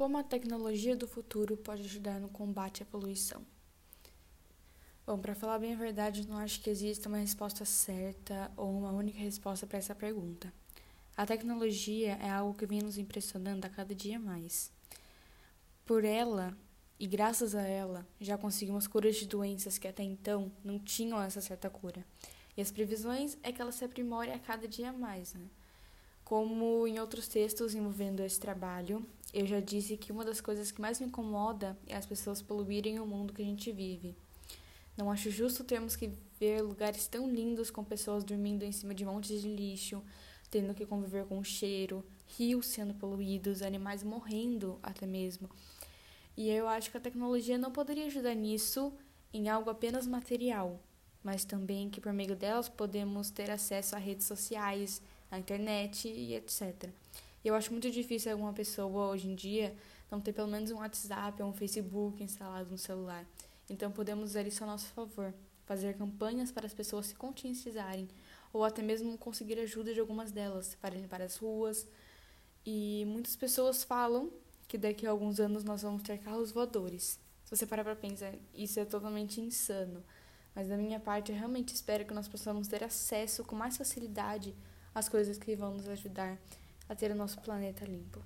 Como a tecnologia do futuro pode ajudar no combate à poluição? Bom, para falar bem a verdade, não acho que exista uma resposta certa ou uma única resposta para essa pergunta. A tecnologia é algo que vem nos impressionando a cada dia mais. Por ela, e graças a ela, já conseguimos curas de doenças que até então não tinham essa certa cura. E as previsões é que ela se aprimore a cada dia mais, né? Como em outros textos envolvendo esse trabalho, eu já disse que uma das coisas que mais me incomoda é as pessoas poluírem o mundo que a gente vive. Não acho justo termos que ver lugares tão lindos com pessoas dormindo em cima de montes de lixo, tendo que conviver com o cheiro, rios sendo poluídos, animais morrendo até mesmo. E eu acho que a tecnologia não poderia ajudar nisso em algo apenas material, mas também que por meio delas podemos ter acesso a redes sociais, a internet e etc. Eu acho muito difícil alguma pessoa hoje em dia não ter pelo menos um WhatsApp ou um Facebook instalado no celular. Então podemos usar isso a nosso favor, fazer campanhas para as pessoas se conscientizarem ou até mesmo conseguir ajuda de algumas delas para limpar as ruas. E muitas pessoas falam que daqui a alguns anos nós vamos ter carros voadores. Se você parar para pensar, isso é totalmente insano. Mas da minha parte, eu realmente espero que nós possamos ter acesso com mais facilidade às coisas que vão nos ajudar a ter o nosso planeta limpo.